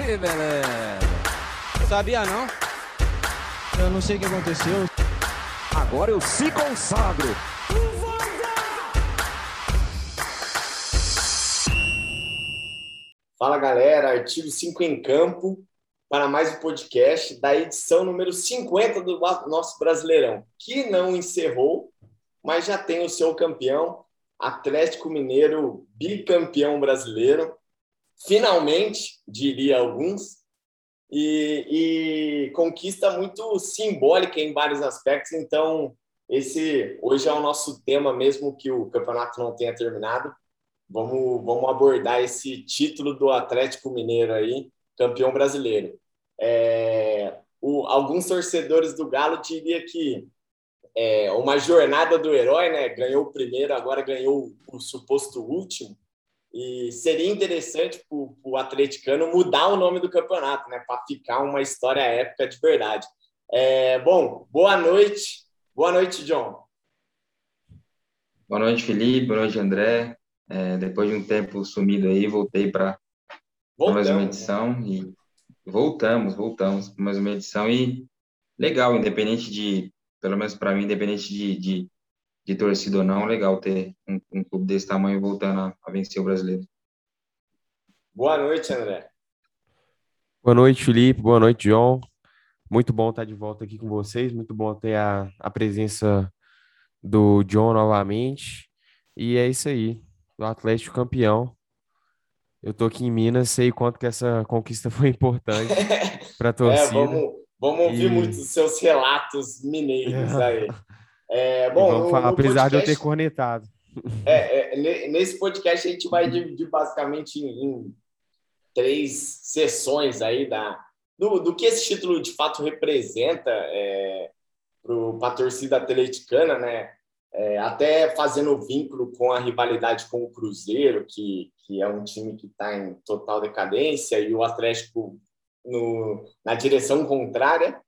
Que beleza. Sabia não? Eu não sei o que aconteceu. Agora eu se consagro. Fala galera, artigo 5 em campo para mais um podcast da edição número 50 do nosso Brasileirão, que não encerrou, mas já tem o seu campeão, Atlético Mineiro, bicampeão brasileiro. Finalmente, diria alguns, e, e, conquista muito simbólica em vários aspectos. Então, esse hoje é o nosso tema, mesmo que o campeonato não tenha terminado. Vamos, vamos abordar esse título do Atlético Mineiro aí, campeão brasileiro. É, o, alguns torcedores do Galo diriam que é uma jornada do herói, né? Ganhou o primeiro, agora ganhou o suposto último. E seria interessante para o atleticano mudar o nome do campeonato, né? Para ficar uma história épica de verdade. É, bom, boa noite. Boa noite, John. Boa noite, Felipe. Boa noite, André. É, depois de um tempo sumido aí, voltei para mais uma edição e voltamos, voltamos para mais uma edição e legal, independente de, pelo menos para mim, independente de, de de torcida ou não, legal ter um, um clube desse tamanho voltando a, a, vencer o brasileiro. Boa noite, André. Boa noite, Felipe. Boa noite, João. Muito bom estar de volta aqui com vocês. Muito bom ter a, a presença do John novamente. E é isso aí. O Atlético campeão. Eu tô aqui em Minas, sei quanto que essa conquista foi importante para a torcida. É, vamos, vamos ouvir e... muitos seus relatos mineiros aí. É, bom, no, falar, no apesar podcast, de eu ter cornetado. É, é, nesse podcast a gente vai dividir basicamente em, em três sessões aí da, do, do, que esse título de fato representa é, para a torcida atleticana, né? É, até fazendo vínculo com a rivalidade com o Cruzeiro, que, que é um time que está em total decadência, e o Atlético no, na direção contrária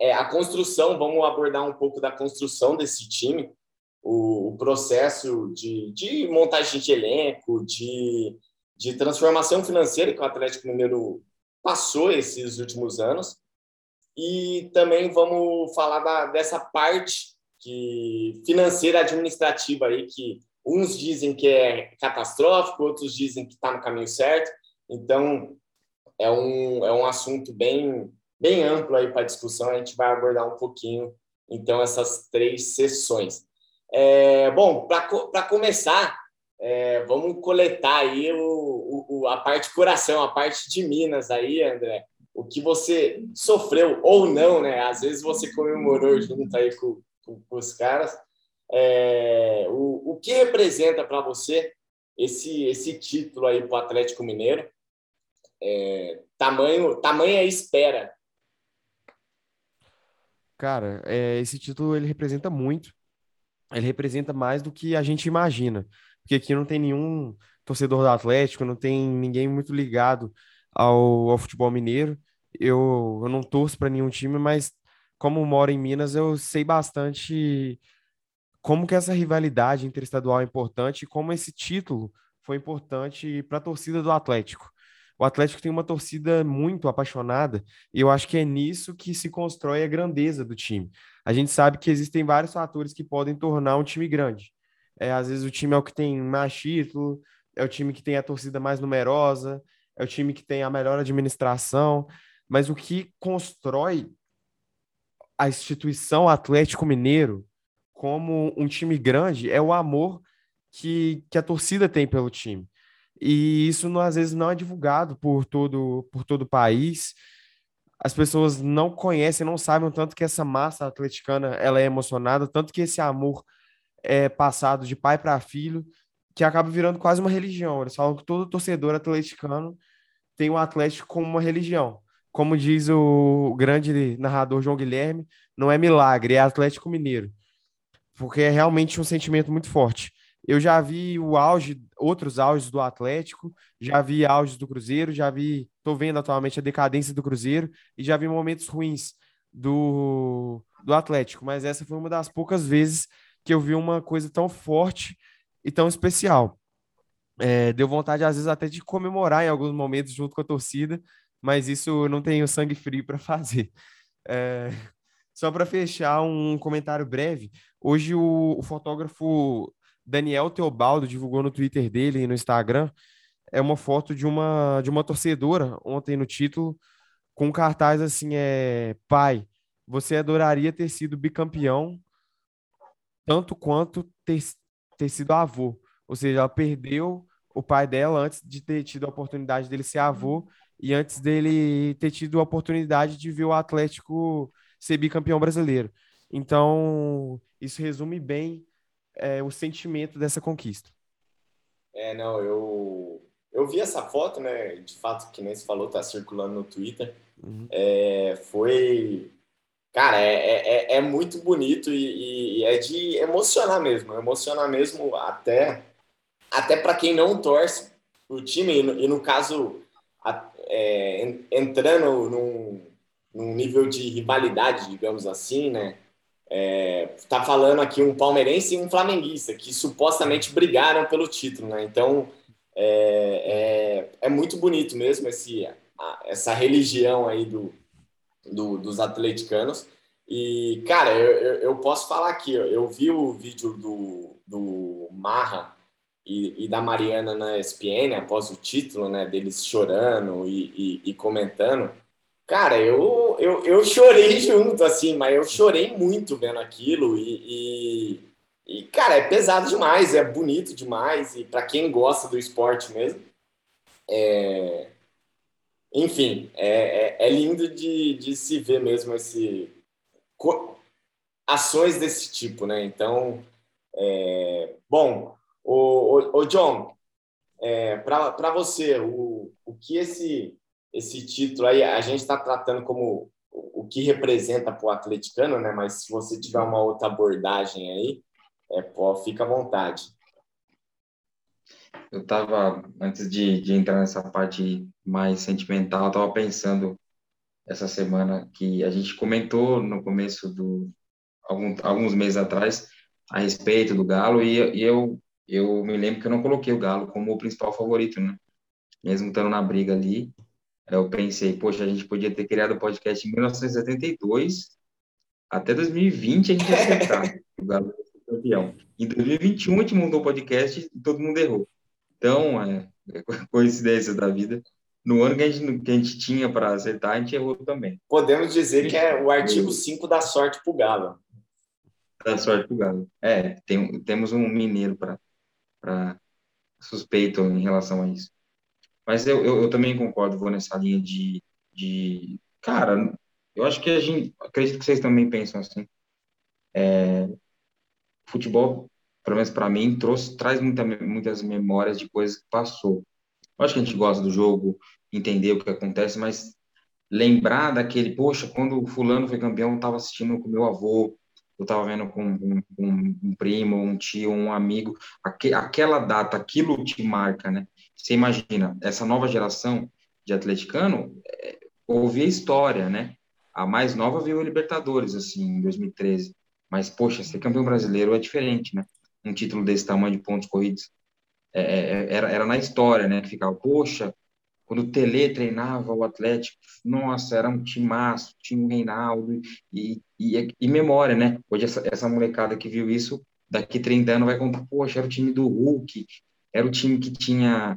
é, a construção, vamos abordar um pouco da construção desse time, o, o processo de, de, montagem de elenco, de, de transformação financeira que o Atlético Mineiro passou esses últimos anos. E também vamos falar da, dessa parte que financeira administrativa aí, que uns dizem que é catastrófico, outros dizem que está no caminho certo. Então, é um, é um assunto bem, bem amplo aí para discussão, a gente vai abordar um pouquinho, então, essas três sessões. É, bom, para começar, é, vamos coletar aí o, o, a parte coração, a parte de Minas aí, André. O que você sofreu ou não, né? Às vezes você comemorou junto aí com, com, com os caras. É, o, o que representa para você esse, esse título aí para o Atlético Mineiro? É, tamanho, tamanha espera Cara, é, esse título ele representa muito. Ele representa mais do que a gente imagina. Porque aqui não tem nenhum torcedor do Atlético, não tem ninguém muito ligado ao, ao futebol mineiro. Eu, eu não torço para nenhum time, mas como moro em Minas, eu sei bastante como que essa rivalidade interestadual é importante e como esse título foi importante para a torcida do Atlético o Atlético tem uma torcida muito apaixonada e eu acho que é nisso que se constrói a grandeza do time. A gente sabe que existem vários fatores que podem tornar um time grande. É, às vezes o time é o que tem mais título, é o time que tem a torcida mais numerosa, é o time que tem a melhor administração, mas o que constrói a instituição Atlético Mineiro como um time grande é o amor que, que a torcida tem pelo time e isso não, às vezes não é divulgado por todo, por todo o país. As pessoas não conhecem, não sabem o tanto que essa massa atleticana ela é emocionada, tanto que esse amor é passado de pai para filho, que acaba virando quase uma religião. Eles falam que todo torcedor atleticano tem o Atlético como uma religião. Como diz o grande narrador João Guilherme, não é milagre, é Atlético Mineiro. Porque é realmente um sentimento muito forte. Eu já vi o auge, outros auges do Atlético, já vi auges do Cruzeiro, já vi, estou vendo atualmente a decadência do Cruzeiro e já vi momentos ruins do, do Atlético, mas essa foi uma das poucas vezes que eu vi uma coisa tão forte e tão especial. É, deu vontade, às vezes, até de comemorar em alguns momentos junto com a torcida, mas isso não tenho sangue frio para fazer. É, só para fechar um comentário breve, hoje o, o, fotógrafo Daniel Teobaldo divulgou no Twitter dele e no Instagram é uma foto de uma de uma torcedora ontem no título com cartaz assim é pai, você adoraria ter sido bicampeão tanto quanto ter, ter sido avô. Ou seja, ela perdeu o pai dela antes de ter tido a oportunidade dele ser avô e antes dele ter tido a oportunidade de ver o Atlético ser bicampeão brasileiro. Então, isso resume bem é, o sentimento dessa conquista. É, não, eu, eu vi essa foto, né? De fato, que nem se falou, tá circulando no Twitter. Uhum. É, foi. Cara, é, é, é, é muito bonito e, e, é de emocionar mesmo. Emocionar mesmo até, até para quem não torce o time. E no, e no caso, a, é, entrando num, num nível de rivalidade, digamos assim, né? É, tá falando aqui um palmeirense e um flamenguista que supostamente brigaram pelo título, né? Então é, é, é muito bonito mesmo esse, essa religião aí do, do, dos atleticanos. E, cara, eu, eu, posso falar aqui, eu vi o vídeo do, do Marra e, e, da Mariana na ESPN após o título, né, deles chorando e, e, e comentando. Cara, eu, eu, eu chorei junto, assim, mas eu chorei muito vendo aquilo e, e, e cara, é pesado demais, é bonito demais e para quem gosta do esporte mesmo, é, enfim, é, é, é, lindo de, de se ver mesmo esse ações desse tipo, né? Então, é, bom, o, o, o John, é, para você, o, o que esse esse título aí, a gente está tratando como o que representa para o atleticano, né? Mas se você tiver uma outra abordagem aí, é, pô, fica à vontade. Eu estava, antes de, de entrar nessa parte mais sentimental, estava pensando essa semana que a gente comentou no começo do algum, alguns meses atrás a respeito do Galo e, e, eu eu me lembro que eu não coloquei o Galo como o principal favorito, né? Mesmo estando na briga ali, eu pensei, poxa, a gente podia ter criado o podcast em 1972, até 2020 a gente ia acertar o Galo campeão. Em 2021 a gente montou o podcast e todo mundo errou. Então, é, é coincidência da vida. No ano que a gente, que a gente tinha para acertar, a gente errou também. Podemos dizer que é o artigo 5 da sorte para o Galo. Da sorte para o Galo. É, tem, temos um mineiro para suspeito em relação a isso. Mas eu, eu, eu, também concordo, vou nessa linha de, de. Cara, eu acho que a gente. Acredito que vocês também pensam assim. É, futebol, pelo menos para mim, trouxe, traz muita, muitas memórias de coisas que passou. Eu acho que a gente gosta do jogo, entender o que acontece, mas lembrar daquele, poxa, quando o fulano foi campeão, eu estava assistindo com meu avô, eu estava vendo com um, um, um, primo, um tio, um amigo, aqu aquela data, aquilo te marca, né? Você imagina, essa nova geração de atleticano é, a história, né? A mais nova viu o Libertadores, assim, em 2013. Mas, poxa, ser campeão brasileiro é diferente, né? Um título desse tamanho de pontos corridos. É, é, é era, era na história, né? Que ficava, poxa, quando o Tele treinava o Atlético, nossa, era um timaço, tinha o Reinaldo e, e, e memória, né? Hoje essa, essa molecada que viu isso, daqui 30 anos vai contar, poxa, era o time do Hulk, era o time que tinha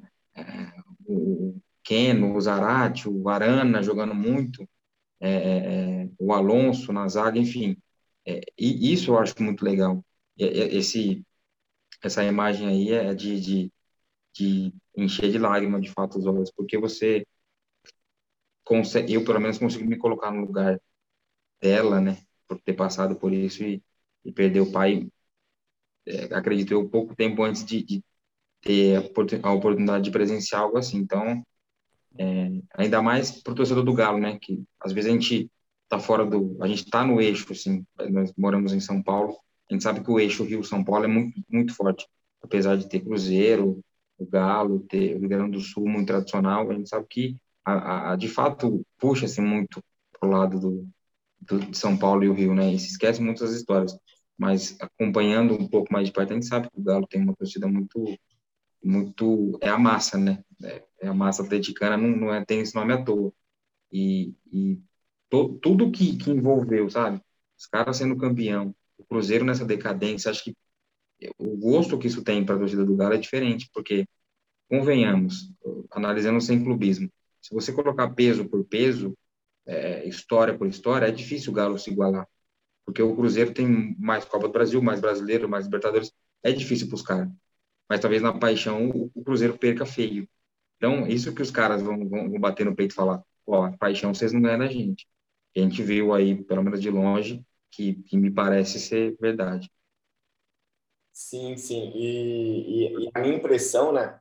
o Keno, o Zarate, o Arana jogando muito, é, é, é o Alonso na zaga, enfim. É, e isso eu acho muito legal. Esse, essa imagem aí é de, de, de encher de lágrimas, de fato, os olhos, porque você consegue, eu pelo menos consigo me colocar no lugar dela, né, por ter passado por isso e, e perder o pai, é, acredito eu, pouco tempo antes de, de ter a oportunidade de presenciar algo assim. Então, é, ainda mais para o torcedor do Galo, né, que às vezes a gente tá fora do, a gente está no eixo, assim, nós moramos em São Paulo, a gente sabe que o eixo Rio-São Paulo é muito, muito forte, apesar de ter Cruzeiro, o Galo, ter o Rio Grande do Sul muito tradicional, a gente sabe que a, a de fato puxa-se muito pro lado do, do, de São Paulo e o Rio, né? E se esquece muitas histórias. Mas acompanhando um pouco mais de perto, a gente sabe que o Galo tem uma torcida muito, muito é a massa, né? É, é a massa atleticana, não, não é, tem esse nome à toa. E, e to, tudo que, que envolveu, sabe? Os caras sendo campeão, o Cruzeiro nessa decadência, acho que o gosto que isso tem para a torcida do Galo é diferente, porque, convenhamos, analisando sem clubismo, se você colocar peso por peso, é, história por história, é difícil o Galo se igualar. Porque o Cruzeiro tem mais Copa do Brasil, mais brasileiro, mais Libertadores. É difícil para os caras. Mas talvez na paixão o, Cruzeiro perca feio. Então, isso que os caras vão, vão, bater no peito e falar: ó, paixão vocês não ganham da gente. a gente viu aí, pelo menos de longe, que, que me parece ser verdade. Sim, sim. E, e, e, a minha impressão, né,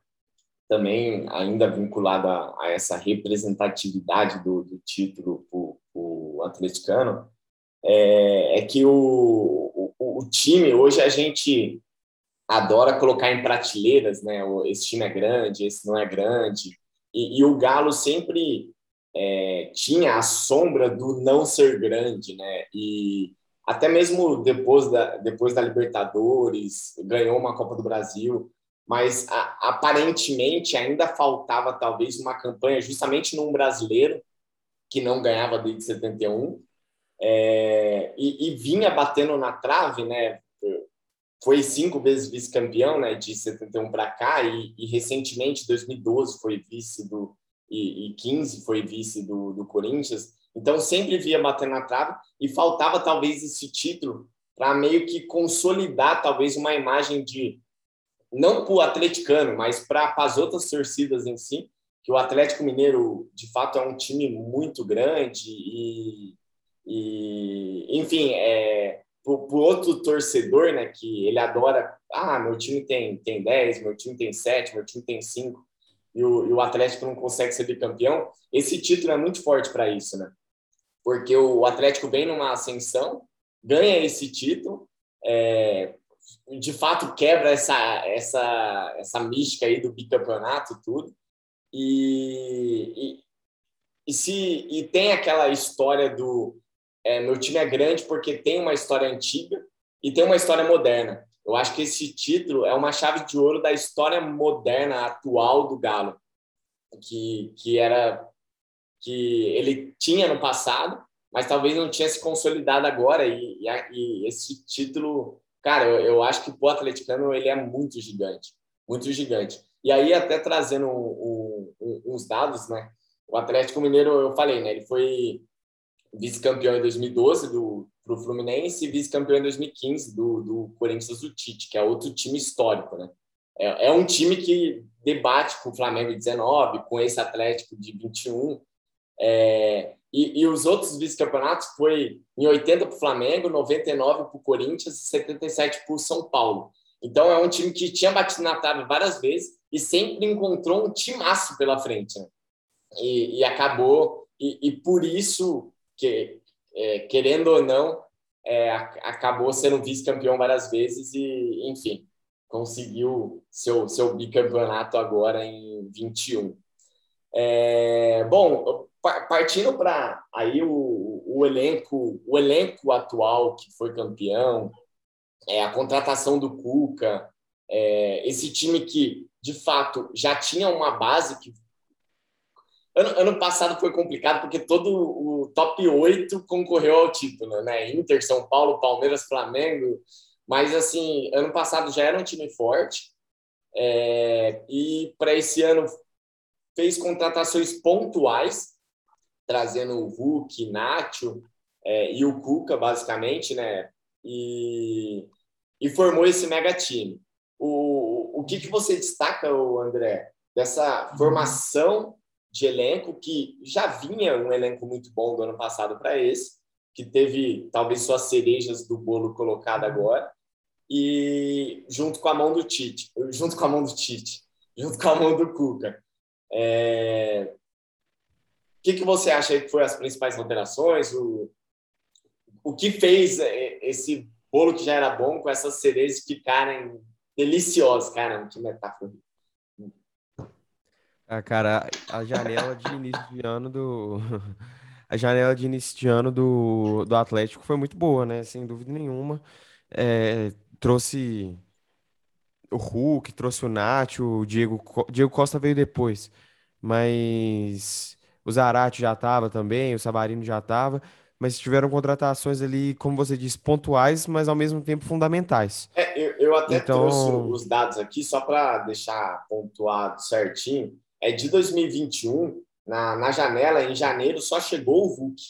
também ainda vinculada a, essa representatividade do, do título para o atleticano, é, é que o, o, o, time, hoje a gente adora colocar em prateleiras, né, esse time é grande, esse não é grande, e, e o Galo sempre é, tinha a sombra do não ser grande, né, e até mesmo depois da, depois da Libertadores, ganhou uma Copa do Brasil, mas a, aparentemente ainda faltava talvez uma campanha justamente num brasileiro que não ganhava desde 71 é, e, e, vinha batendo na trave, né? Foi cinco vezes vice-campeão, né? De 71 para cá e, e, recentemente, 2012 foi vice do e, e 15 foi vice do, do Corinthians. Então, sempre via bater na trave e faltava talvez esse título para meio que consolidar talvez uma imagem de, não para o atleticano, mas para as outras torcidas em si, que o Atlético Mineiro, de fato, é um time muito grande e, e enfim, é, para o outro torcedor, né, que ele adora, ah, meu time tem, tem 10, meu time tem 7, meu time tem 5, e o, e o Atlético não consegue ser bicampeão, esse título é muito forte para isso, né? porque o Atlético vem numa ascensão, ganha esse título, é, de fato quebra essa, essa, essa mística aí do bicampeonato tudo, e, e, e, se, e tem aquela história do é, meu time é grande porque tem uma história antiga e tem uma história moderna. Eu acho que esse título é uma chave de ouro da história moderna atual do Galo, que, que era que ele tinha no passado, mas talvez não tinha se consolidado agora. E, e, e esse título, cara, eu, eu acho que o atleticano ele é muito gigante, muito gigante. E aí, até trazendo um, uns dados, né? O Atlético Mineiro, eu falei, né? Ele foi vice-campeão em 2012 do pro Fluminense e vice-campeão em 2015 do, do Corinthians do Tite, que é outro time histórico, né? É, é um time que debate com o Flamengo de 19, com esse Atlético de 21, é, e, e, os outros vice-campeonatos foi em 80 para o Flamengo, 99 para o Corinthians e 77 para o São Paulo. Então é um time que tinha batido na trave várias vezes e sempre encontrou um timaço pela frente. Né? E, e, acabou, e, e, por isso, que, é, querendo ou não, é, acabou sendo vice-campeão várias vezes e, enfim, conseguiu seu, seu bicampeonato agora em 21. É, bom, partindo para aí o, o, elenco, o elenco atual que foi campeão, é, a contratação do Cuca, é, esse time que de fato já tinha uma base que ano, ano passado foi complicado porque todo o top 8 concorreu ao título, né? Inter, São Paulo, Palmeiras, Flamengo, mas assim, ano passado já era um time forte. É, e para esse ano fez contratações pontuais trazendo o Hulk, Nacho é, e o Cuca, basicamente, né? E, e formou esse mega time. O, o que, que você destaca, André, dessa formação de elenco que já vinha um elenco muito bom do ano passado para esse, que teve talvez suas cerejas do bolo colocado agora, e junto com a mão do Tite, junto com a mão do Tite, junto com a mão do Cuca. É, o que, que você acha que foram as principais alterações? O, o que fez é, esse bolo que já era bom com essas cerejas ficarem deliciosas? Cara, que metáfora. Ah, cara, a janela de início de ano do. A janela de início de ano do, do Atlético foi muito boa, né? Sem dúvida nenhuma. É, trouxe o Hulk, trouxe o Nacho, o Diego, Diego Costa veio depois. Mas o Zarate já estava também, o Sabarino já estava, mas tiveram contratações ali, como você disse, pontuais, mas ao mesmo tempo fundamentais. É, eu, eu, até então... trouxe os dados aqui só para deixar pontuado certinho. É de 2021, na, na janela, em janeiro, só chegou o Vulk,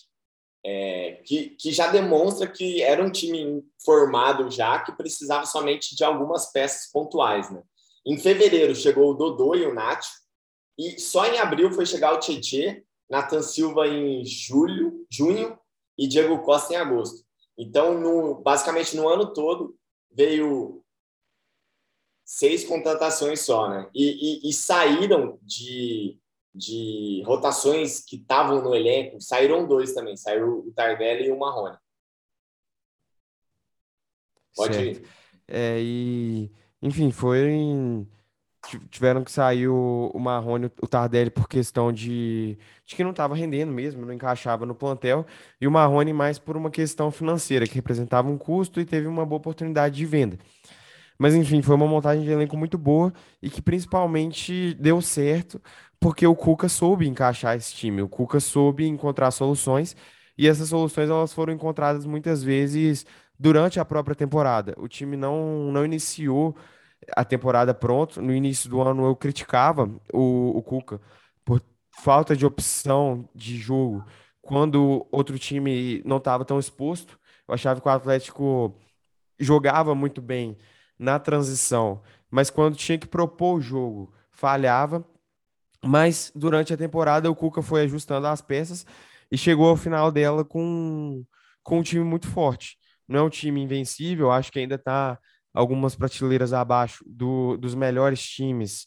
é, que, que já demonstra que era um time formado já, que precisava somente de algumas peças pontuais. Né? Em fevereiro chegou o Dodô e o Nath, e só em abril foi chegar o Tietê, Nathan Silva em julho, junho e Diego Costa em agosto. Então, no, basicamente no ano todo veio seis contratações só, né? E, e, e saíram de, de rotações que estavam no elenco, saíram dois também, saiu o Tardelli e o Marrone. Pode certo. ir. É, e, enfim, foi tiveram que sair o, o Marrone, o Tardelli, por questão de, de que não estava rendendo mesmo, não encaixava no plantel, e o Marrone mais por uma questão financeira, que representava um custo e teve uma boa oportunidade de venda. Mas enfim, foi uma montagem de elenco muito boa e que principalmente deu certo porque o Cuca soube encaixar esse time, o Cuca soube encontrar soluções e essas soluções elas foram encontradas muitas vezes durante a própria temporada. O time não, não iniciou a temporada pronto. No início do ano eu criticava o, o Cuca por falta de opção de jogo quando outro time não estava tão exposto. Eu achava que o Atlético jogava muito bem na transição, mas quando tinha que propor o jogo, falhava. Mas durante a temporada o Cuca foi ajustando as peças e chegou ao final dela com, com um time muito forte. Não é um time invencível, acho que ainda está algumas prateleiras abaixo do, dos melhores times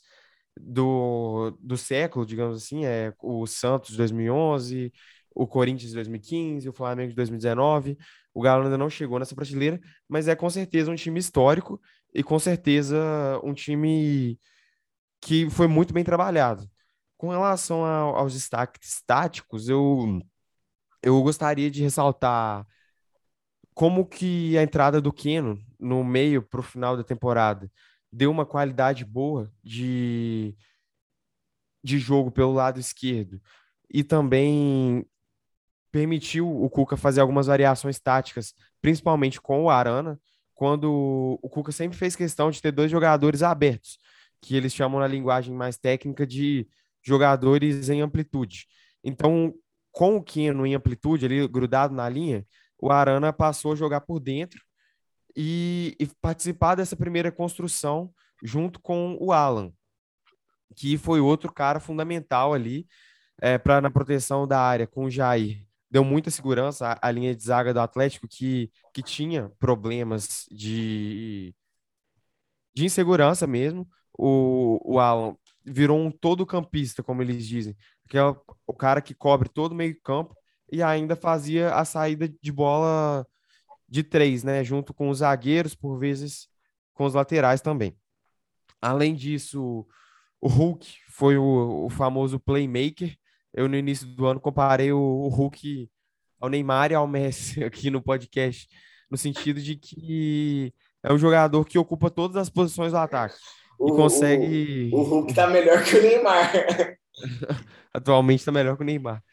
do, do século, digamos assim, é o Santos de 2011, o Corinthians de 2015, o Flamengo de 2019. O Galo ainda não chegou nessa prateleira, mas é com certeza um time histórico e com certeza um time que foi muito bem trabalhado. Com relação aos destaques táticos, eu, eu gostaria de ressaltar como que a entrada do Keno no meio para o final da temporada deu uma qualidade boa de, de jogo pelo lado esquerdo e também permitiu o Cuca fazer algumas variações táticas, principalmente com o Arana, quando o Cuca sempre fez questão de ter dois jogadores abertos, que eles chamam na linguagem mais técnica de jogadores em amplitude. Então, com o Keno em amplitude, ali grudado na linha, o Arana passou a jogar por dentro e, e participar dessa primeira construção junto com o Alan, que foi outro cara fundamental ali é, para na proteção da área com o Jair. Deu muita segurança à, à linha de zaga do Atlético, que, que tinha problemas de, de insegurança mesmo. O, o Alan virou um todo campista, como eles dizem, que é o, cara que cobre todo o meio campo e ainda fazia a saída de bola de três, né? Junto com os zagueiros, por vezes com os laterais também. Além disso, o Hulk foi o, o famoso playmaker. Eu, no início do ano, comparei o, o Hulk ao Neymar e ao Messi aqui no podcast, no sentido de que é um jogador que ocupa todas as posições do ataque. O, e consegue. O, o Hulk tá melhor que o Neymar. Atualmente tá melhor que o Neymar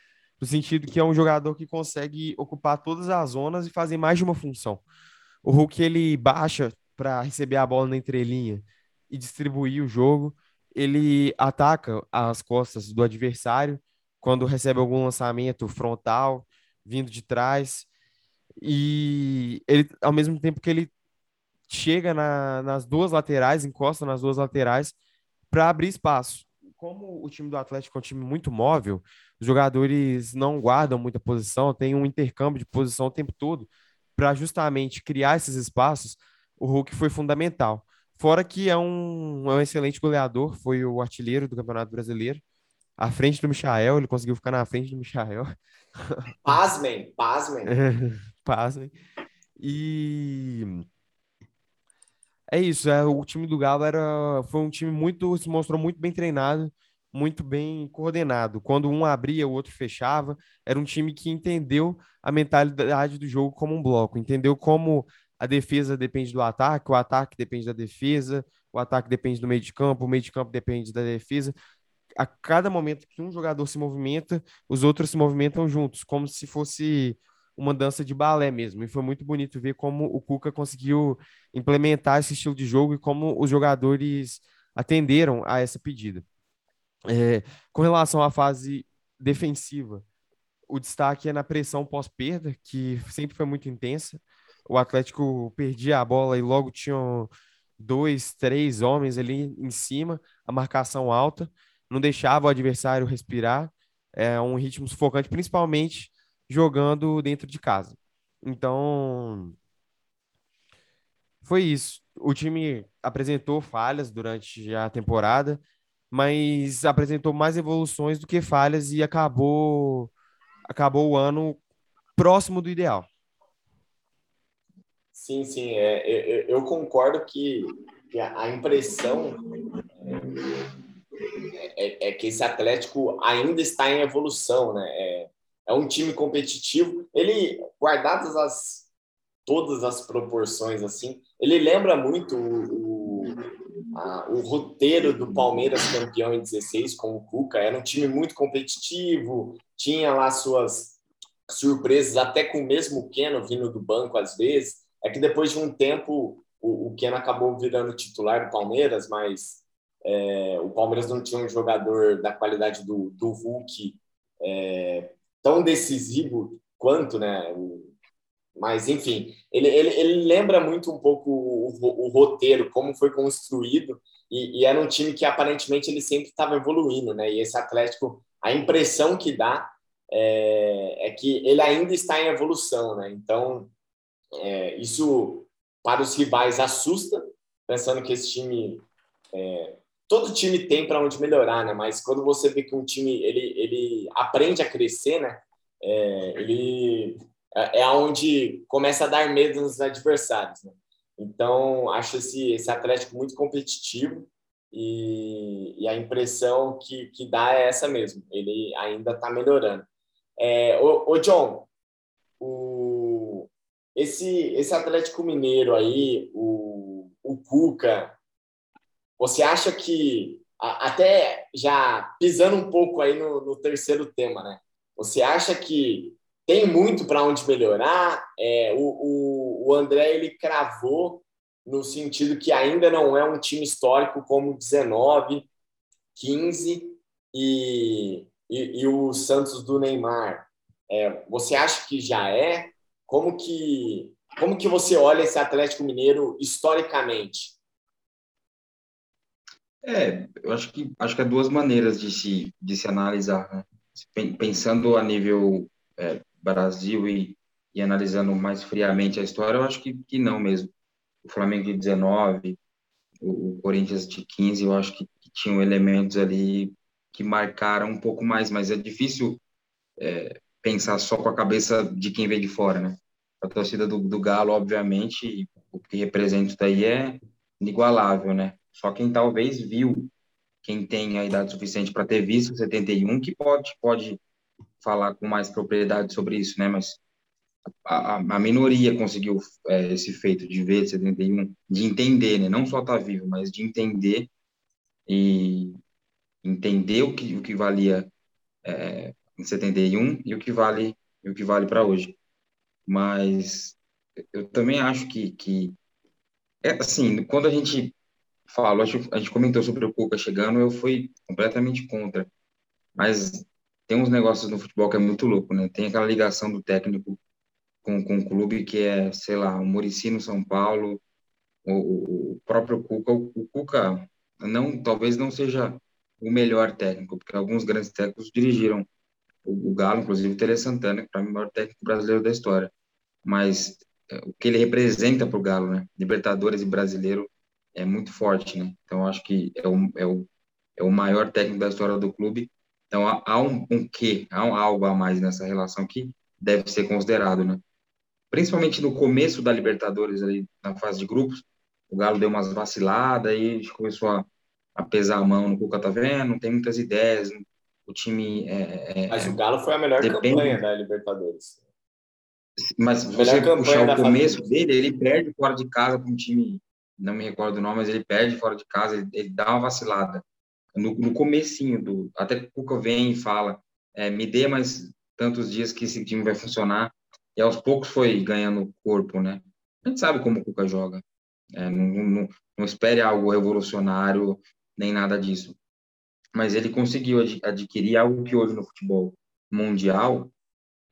no sentido que é um jogador que consegue ocupar todas as zonas e fazer mais de uma função. O Hulk ele baixa para receber a bola na entrelinha e distribuir o jogo. Ele ataca as costas do adversário quando recebe algum lançamento frontal vindo de trás e ele ao mesmo tempo que ele chega na, nas duas laterais, encosta nas duas laterais para abrir espaço. Como o time do Atlético é um time muito móvel, os jogadores não guardam muita posição, tem um intercâmbio de posição o tempo todo para justamente criar esses espaços. O Hulk foi fundamental. Fora que é um, é um excelente goleador, foi o artilheiro do Campeonato Brasileiro, à frente do Michael, ele conseguiu ficar na frente do Michael. Pasmem, pasmem. pasmem. E é isso, é, o time do Galo era, foi um time muito, se mostrou muito bem treinado, muito bem coordenado. Quando um abria, o outro fechava. Era um time que entendeu a mentalidade do jogo como um bloco, entendeu como a defesa depende do ataque, o ataque depende da defesa, o ataque depende do meio de campo, o meio de campo depende da defesa. A cada momento que um jogador se movimenta, os outros se movimentam juntos, como se fosse uma dança de balé mesmo. E foi muito bonito ver como o Cuca conseguiu implementar esse estilo de jogo e como os jogadores atenderam a essa pedida. É, com relação à fase defensiva, o destaque é na pressão pós-perda, que sempre foi muito intensa. O Atlético perdia a bola e logo tinham dois, três homens ali em cima, a marcação alta, não deixava o adversário respirar. É um ritmo sufocante, principalmente jogando dentro de casa. Então, foi isso. O time apresentou falhas durante a temporada, mas apresentou mais evoluções do que falhas e acabou acabou o ano próximo do ideal. Sim, sim, é, eu, eu concordo que, que a impressão é, é, que esse Atlético ainda está em evolução, né? É, é um time competitivo. Ele, guardadas as todas as proporções assim, ele lembra muito o, o, a, o roteiro do Palmeiras campeão em 16 com o Cuca. Era um time muito competitivo, tinha lá suas surpresas, até com o mesmo Keno vindo do banco às vezes. É que depois de um tempo o, o Keno acabou virando titular do Palmeiras, mas é, o Palmeiras não tinha um jogador da qualidade do, do Hulk é, tão decisivo quanto, né? Mas, enfim, ele, ele, ele lembra muito um pouco o, o roteiro, como foi construído, e, e, era um time que aparentemente ele sempre estava evoluindo, né? E esse Atlético, a impressão que dá é, é que ele ainda está em evolução, né? Então, é, isso para os rivais assusta, pensando que esse time. É, todo time tem para onde melhorar, né? Mas quando você vê que um time ele, ele aprende a crescer, né? É, ele é, é onde começa a dar medo nos adversários. Né? Então, acho esse, esse Atlético muito competitivo e, e a impressão que, que dá é essa mesmo. Ele ainda está melhorando. É, ô, ô, John, o, esse, esse Atlético Mineiro aí, o, o Cuca, você acha que, até já pisando um pouco aí no, no terceiro tema, né? Você acha que tem muito para onde melhorar. É, o, o, o, André ele cravou no sentido que ainda não é um time histórico como 19, 15 e, e, e o Santos do Neymar. É, você acha que já é? Como que como que você olha esse Atlético Mineiro historicamente? É, eu acho que acho que há duas maneiras de se de se analisar, né? Pensando a nível é, Brasil e, e analisando mais friamente a história, eu acho que, que não mesmo. O Flamengo de 19, o, Corinthians de 15, eu acho que, que, tinham elementos ali que marcaram um pouco mais, mas é difícil é, pensar só com a cabeça de quem vem de fora, né? A torcida do, do Galo, obviamente, o que representa daí é inigualável, né? Só quem talvez viu, quem tem a idade suficiente para ter visto 71, que pode, pode falar com mais propriedade sobre isso, né? Mas a, a minoria conseguiu é, esse feito de ver 71, de entender, né? Não só estar tá vivo, mas de entender e entender o que, o que valia é, em 71 e o que vale e o que vale para hoje. Mas eu também acho que, que é assim, quando a gente gente, a gente comentou sobre o Cuca chegando, eu fui completamente contra. Mas tem uns negócios no futebol que é muito louco, né? Tem aquela ligação do técnico com, com o clube que é, sei lá, o Murici no São Paulo, o, o próprio Cuca. O, o, Cuca não, talvez não seja o melhor técnico, porque alguns grandes técnicos dirigiram o, o Galo, inclusive o Tele Santana, que para mim é o maior técnico brasileiro da história. Mas é, o que ele representa para o Galo, né? Libertadores e brasileiro é muito forte, né? Então acho que é o, é o, é o maior técnico da história do clube então, há, há um, um quê, há um, algo a mais nessa relação que deve ser considerado, né? Principalmente no começo da Libertadores, ali, na fase de grupos, o Galo deu umas vaciladas, aí a gente começou a, a pesar a mão no Cuca, tá vendo? Não tem muitas ideias, o time... É, é, Mas o Galo foi a melhor depende... campanha da Libertadores. Mas se você puxar o começo dele, ele perde fora de casa com um time, não me recordo o nome, mas ele perde fora de casa, ele, ele dá uma vacilada no, no comecinho do até que o Cuca vem e fala é, me dê mais tantos dias que esse time vai funcionar e aos poucos foi ganhando corpo, né? A gente sabe como o Cuca joga. É, não, não, não espere algo revolucionário nem nada disso. Mas ele conseguiu adquirir algo que hoje no futebol mundial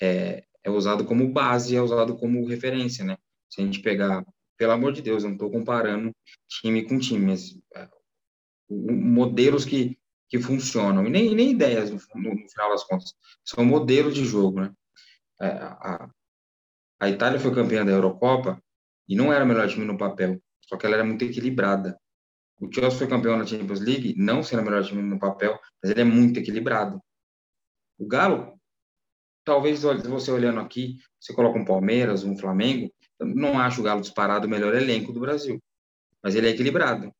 é, é usado como base, é usado como referência, né? Se a gente pegar, pelo amor de Deus, eu não estou comparando time com time, mas é, modelos que, que funcionam, e nem, nem ideias no, no, final das contas, são modelos de jogo, né? É, a, a Itália foi campeã da Eurocopa e não era o melhor time no papel, só que ela era muito equilibrada. O Chelsea foi campeão na Champions League, não sendo o melhor time no papel, mas ele é muito equilibrado. O Galo, talvez você olhando aqui, você coloca um Palmeiras, um Flamengo, não acho o Galo disparado o melhor elenco do Brasil, mas ele é equilibrado.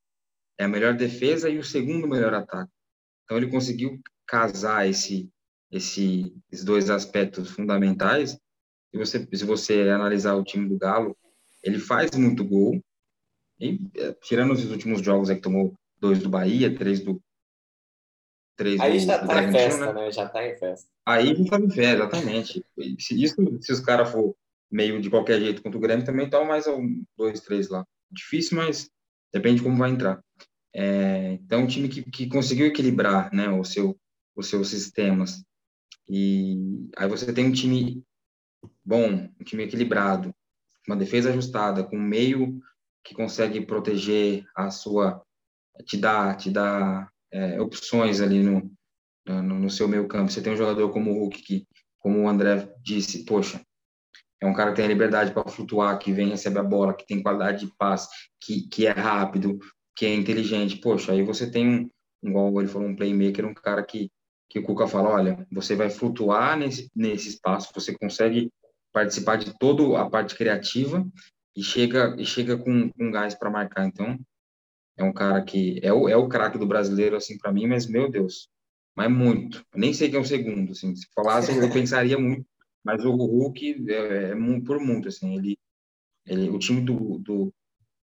É a melhor defesa e o segundo melhor ataque. Então ele conseguiu casar esse, esse, esses dois aspectos fundamentais. E você, se você analisar o time do Galo, ele faz muito gol, e, é, tirando os últimos jogos aí que tomou dois do Bahia, três do. Três aí do, já do tá em festa, né? Já tá em festa. Aí já tá em festa, exatamente. Se, isso, se os caras for meio de qualquer jeito contra o Grêmio, também toma mais um, dois, três lá. Difícil, mas depende de como vai entrar. É, então, um time que, que conseguiu equilibrar né, o seu, os seus sistemas. E aí você tem um time bom, um time equilibrado, uma defesa ajustada, com meio que consegue proteger a sua, te dá, te dá é, opções ali no, no, no, seu meio campo. Você tem um jogador como o Hulk, que, como o André disse, poxa, é um cara que tem liberdade para flutuar, que vem receber a bola, que tem qualidade de passe, que, que é rápido, que é inteligente. Poxa, aí você tem um, igual ele falou, um playmaker, um cara que, que o Cuca fala, olha, você vai flutuar nesse, nesse espaço, você consegue participar de toda a parte criativa e chega e chega com, com gás para marcar. Então, é um cara que é o, é o craque do brasileiro, assim, para mim, mas, meu Deus, mas muito. Eu nem sei quem é o segundo, assim, se falasse, eu pensaria muito, mas o Hulk é, é por muito, assim, ele, ele o time do, do,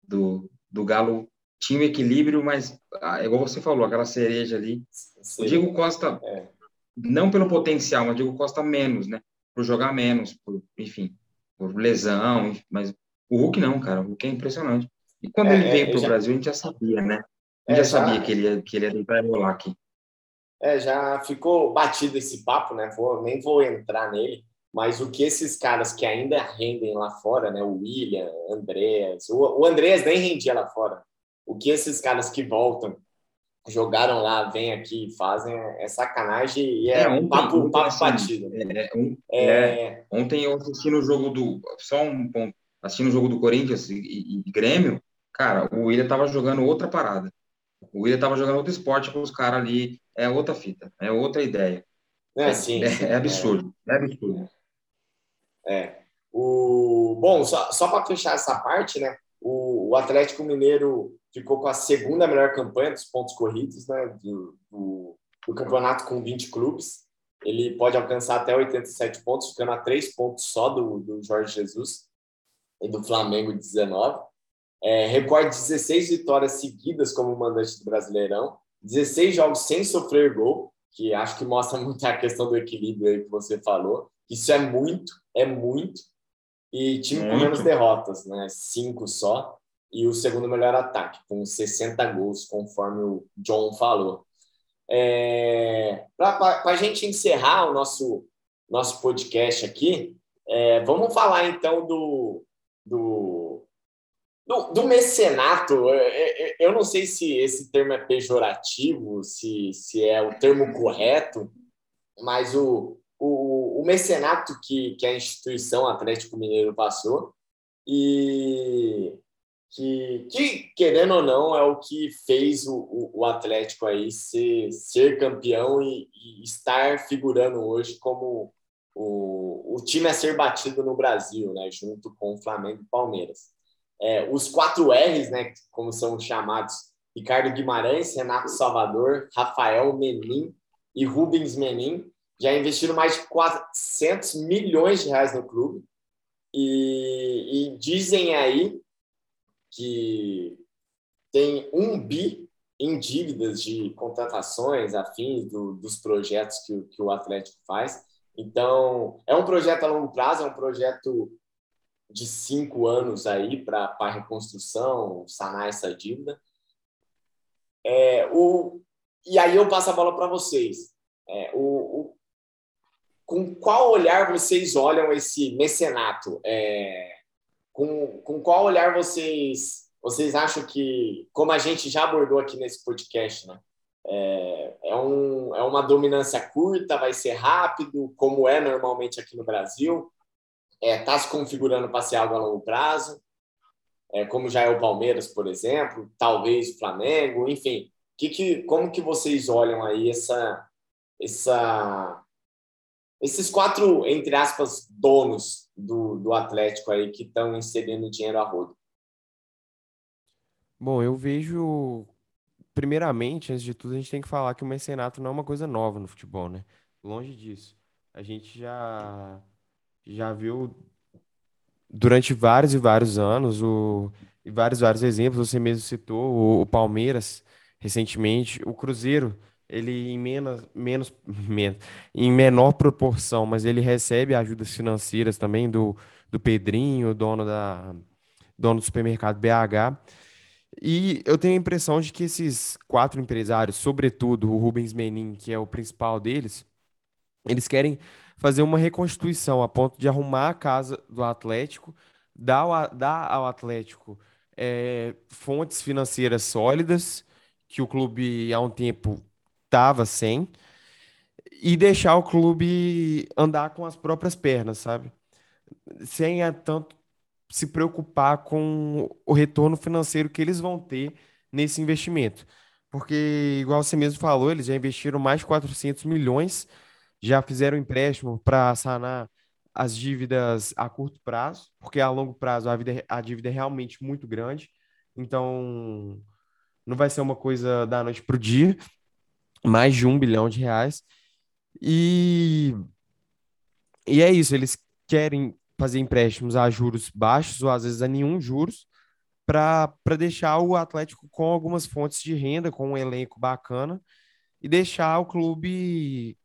do, do Galo tinha um equilíbrio, mas, ah, igual você falou, aquela cereja ali, Sim. o Diego Costa, é. não pelo potencial, mas o Diego Costa menos, né, por jogar menos, por, enfim, por lesão, mas o Hulk não, cara. O Hulk é impressionante. E quando é, ele veio para o já... Brasil, a gente já sabia, né? A gente é, já sabia que ele ia, que ele ia tentar rolar aqui. É, já ficou batido esse papo, né? Vou, nem vou entrar nele. Mas o que esses caras que ainda rendem lá fora, né? O William, Andreas, o, o Andreas nem rendia lá fora. O que esses caras que voltam jogaram lá, vêm aqui e fazem é sacanagem e é, é um papo, um papo assim, batido. É, um, é, é, ontem eu assisti no jogo do. Só um ponto assistindo o jogo do Corinthians e, e, e Grêmio, cara, o William tava jogando outra parada. O William tava jogando outro esporte com os caras ali. É outra fita, é outra ideia. É, sim, é, é absurdo, é, é absurdo. É. O... Bom, só, só para fechar essa parte, né? O, o, Atlético Mineiro ficou com a segunda melhor campanha dos pontos corridos né, do, do, do campeonato com 20 clubes. Ele pode alcançar até 87 pontos, ficando a três pontos só do, do Jorge Jesus e do Flamengo 19. É, recorde 16 vitórias seguidas como mandante do Brasileirão, 16 jogos sem sofrer gol, que acho que mostra muito a questão do equilíbrio aí que você falou. Isso é muito, é muito. E time muito. com menos derrotas, né? Cinco só. E o segundo melhor ataque, com 60 gols, conforme o John falou. É, Para a gente encerrar o nosso, nosso podcast aqui, é, vamos falar então do, do, do, do mecenato. Eu não sei se esse termo é pejorativo, se, se é o termo correto, mas o, o, o mecenato que, que a instituição Atlético Mineiro passou e que, que, querendo ou não, é o que fez o, o, Atlético aí ser, ser campeão e, e, estar figurando hoje como o, o time a ser batido no Brasil, né, junto com o Flamengo e Palmeiras. É, os quatro R's, né, como são chamados, Ricardo Guimarães, Renato Salvador, Rafael Menin e Rubens Menin, já investiram mais de 400 milhões de reais no clube e, e dizem aí que tem um bi em dívidas de contratações afins do, dos projetos que, que o Atlético faz. Então, é um projeto a longo prazo, é um projeto de cinco anos aí para a reconstrução, sanar essa dívida. É, o, e aí eu passo a bola para vocês. É, o, o, com qual olhar vocês olham esse mecenato? É, com, com qual olhar vocês vocês acham que, como a gente já abordou aqui nesse podcast, né? É, é, um, é uma dominância curta, vai ser rápido, como é normalmente aqui no Brasil. Está é, tá se configurando para ser algo a longo prazo, é, como já é o Palmeiras, por exemplo, talvez o Flamengo, enfim. Que, que, como que vocês olham aí essa, essa, esses quatro, entre aspas, donos do, do Atlético aí que estão inserindo dinheiro a rodo? Bom, eu vejo, primeiramente, antes de tudo, a gente tem que falar que o mecenato não é uma coisa nova no futebol, né? Longe disso. A gente já, já viu durante vários e vários anos, o, e vários, vários exemplos, você mesmo citou, o, o Palmeiras, recentemente, o Cruzeiro, ele em menos, menos, menos, em menor proporção, mas ele recebe ajudas financeiras também do, do Pedrinho, dono da dono do supermercado BH. E eu tenho a impressão de que esses quatro empresários, sobretudo o Rubens Menin, que é o principal deles, eles querem fazer uma reconstituição a ponto de arrumar a casa do Atlético, dar ao, dar ao Atlético é, fontes financeiras sólidas, que o clube há um tempo estava sem, e deixar o clube andar com as próprias pernas, sabe? Sem tanto se preocupar com o retorno financeiro que eles vão ter nesse investimento. Porque, igual você mesmo falou, eles já investiram mais de 400 milhões, já fizeram empréstimo para sanar as dívidas a curto prazo, porque a longo prazo a, vida, a dívida é realmente muito grande. Então, não vai ser uma coisa da noite para o dia, mais de um bilhão de reais. E, e é isso, eles querem fazer empréstimos a juros baixos ou às vezes a nenhum juros para deixar o Atlético com algumas fontes de renda, com um elenco bacana e deixar o clube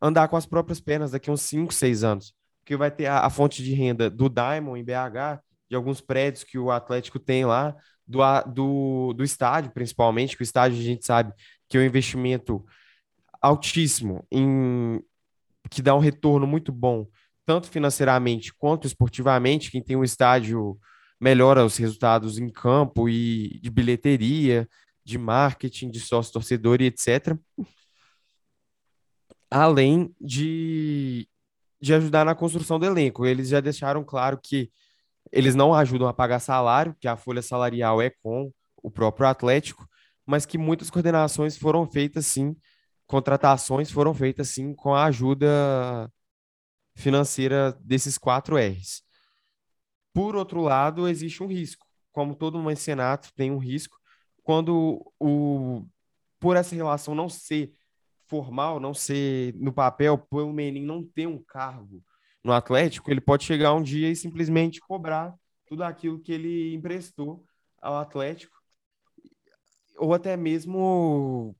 andar com as próprias pernas daqui uns 5, 6 anos. Porque vai ter a, a, fonte de renda do Diamond em BH, de alguns prédios que o Atlético tem lá, do, do, do estádio, principalmente, que o estádio a gente sabe que é um investimento altíssimo, em, que dá um retorno muito bom tanto financeiramente quanto esportivamente. Quem tem um estádio melhora os resultados em campo e de bilheteria, de marketing, de sócio-torcedor e etc. Além de, de ajudar na construção do elenco. Eles já deixaram claro que eles não ajudam a pagar salário, que a folha salarial é com o próprio Atlético, mas que muitas coordenações foram feitas sim, contratações foram feitas sim com a ajuda financeira desses quatro R's. Por outro lado, existe um risco. Como todo mecenato tem um risco, quando o por essa relação não ser formal, não ser no papel, por o Menin não ter um cargo no Atlético, ele pode chegar um dia e simplesmente cobrar tudo aquilo que ele emprestou ao Atlético, ou até mesmo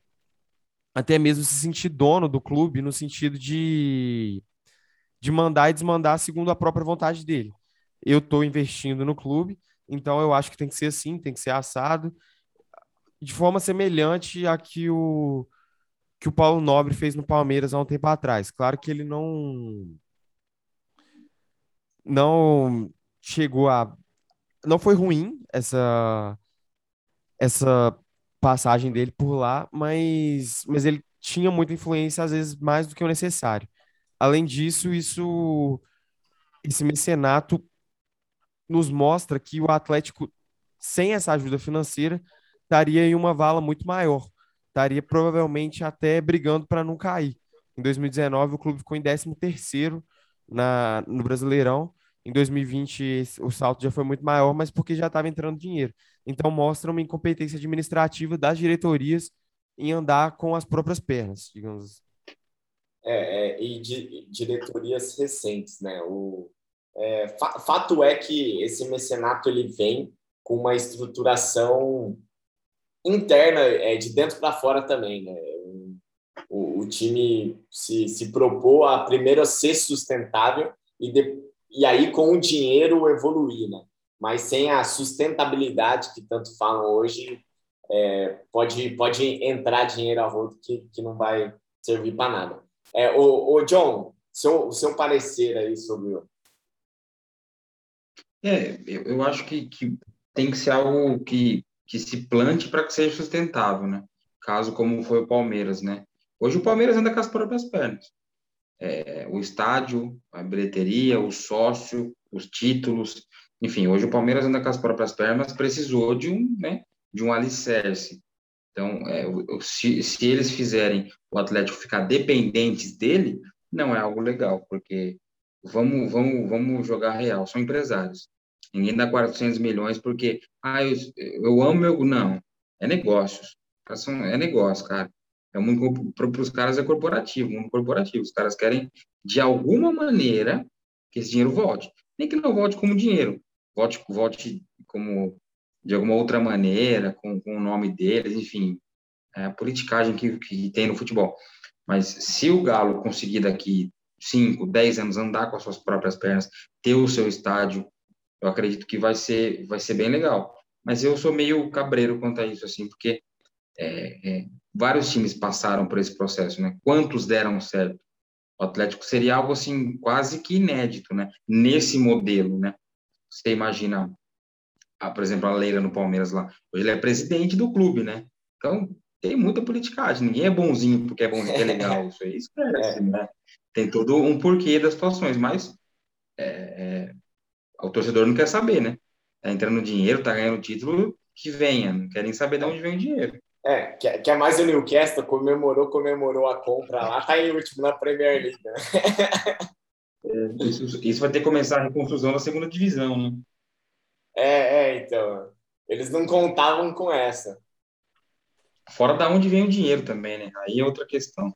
até mesmo se sentir dono do clube no sentido de de mandar e desmandar segundo a própria vontade dele. Eu estou investindo no clube, então eu acho que tem que ser assim, tem que ser assado, de forma semelhante a que o que o Paulo Nobre fez no Palmeiras há um tempo atrás. Claro que ele não não chegou a não foi ruim essa essa passagem dele por lá, mas mas ele tinha muita influência às vezes mais do que o necessário. Além disso, isso esse mecenato nos mostra que o Atlético, sem essa ajuda financeira, estaria em uma vala muito maior. Estaria provavelmente até brigando para não cair. Em 2019, o clube ficou em 13º na, no Brasileirão. Em 2020, o salto já foi muito maior, mas porque já estava entrando dinheiro. Então, mostra uma incompetência administrativa das diretorias em andar com as próprias pernas, digamos assim. É, é, e de, diretorias recentes, né? O, é, fa, fato é que esse mecenato ele vem com uma estruturação interna, é, de dentro para fora também. Né? O, o, time se, se propôs a primeiro ser sustentável e, de, e aí com o dinheiro evoluir, né? Mas sem a sustentabilidade que tanto falam hoje, é, pode, pode entrar dinheiro a rodo que, que não vai servir para nada. É, o, o John, seu, seu parecer aí sobre o. É, eu, eu acho que, que tem que ser algo que, que se plante para que seja sustentável, né? Caso como foi o Palmeiras, né? Hoje o Palmeiras anda com as próprias pernas. É, o estádio, a bilheteria, o sócio, os títulos, enfim, hoje o Palmeiras anda com as próprias pernas, precisou de um, né, de um alicerce. Então, é, se, se eles fizerem o Atlético ficar dependentes dele, não é algo legal, porque vamos, vamos, vamos jogar real, são empresários. Ninguém dá 400 milhões porque, ah, eu, eu amo meu. Não, é negócios. É negócio, cara. É muito para os caras é corporativo, mundo corporativo. Os caras querem de alguma maneira que esse dinheiro volte. Nem que não volte como dinheiro, volte, volte como de alguma outra maneira, com, com o nome deles, enfim, é a politicagem que, que tem no futebol. Mas se o Galo conseguir daqui 5, 10 anos andar com as suas próprias pernas, ter o seu estádio, eu acredito que vai ser, vai ser bem legal. Mas eu sou meio cabreiro quanto a isso, assim, porque é, é, vários times passaram por esse processo, né? Quantos deram certo? O Atlético seria algo assim quase que inédito, né? Nesse modelo, né? Você imagina a, por exemplo, a Leila no Palmeiras lá. Hoje ele é presidente do clube, né? Então, tem muita politicagem. Ninguém é bonzinho porque é bonzinho, é legal. Isso aí esquece, né? Tem todo um porquê das situações, mas é, é, o torcedor não quer saber, né? Tá entrando dinheiro, tá ganhando título, que venha. Não querem saber de onde vem o dinheiro. É, que, que é mais o Newcastle comemorou, comemorou a compra lá, tá em último na Premier League, né? é, isso, isso vai ter que começar a reconstrução na segunda divisão, né? É, é, então. Eles não contavam com essa. Fora da onde vem o dinheiro também, né? Aí é outra questão.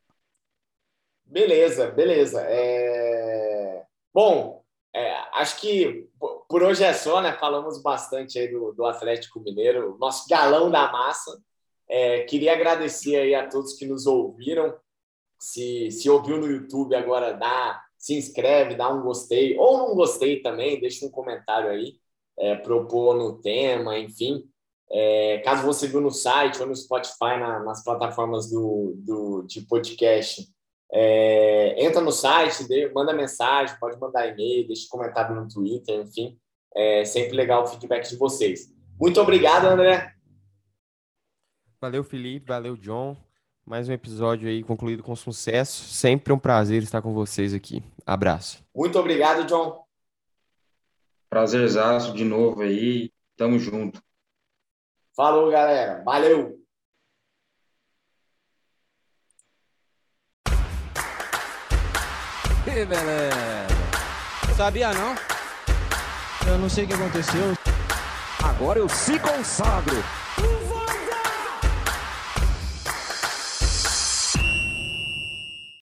Beleza, beleza. É... Bom, é, acho que por hoje é só, né? Falamos bastante aí do, do Atlético Mineiro, nosso galão da massa. É, queria agradecer aí a todos que nos ouviram. Se, se ouviu no YouTube agora, dá, se inscreve, dá um gostei, ou não gostei também, deixa um comentário aí é, propor no tema, enfim. É, caso você viu no site ou no Spotify, na, nas plataformas do, do, de podcast, é, entra no site, dê, manda mensagem, pode mandar e-mail, deixa comentário no Twitter, enfim. É sempre legal o feedback de vocês. Muito obrigado, André. Valeu, Felipe. Valeu, John. Mais um episódio aí concluído com sucesso. Sempre um prazer estar com vocês aqui. Abraço. Muito obrigado, John. Prazerzaço de novo aí. Tamo junto. Falou, galera. Valeu! Que beleza! Sabia não? Eu não sei o que aconteceu. Agora eu se consagro.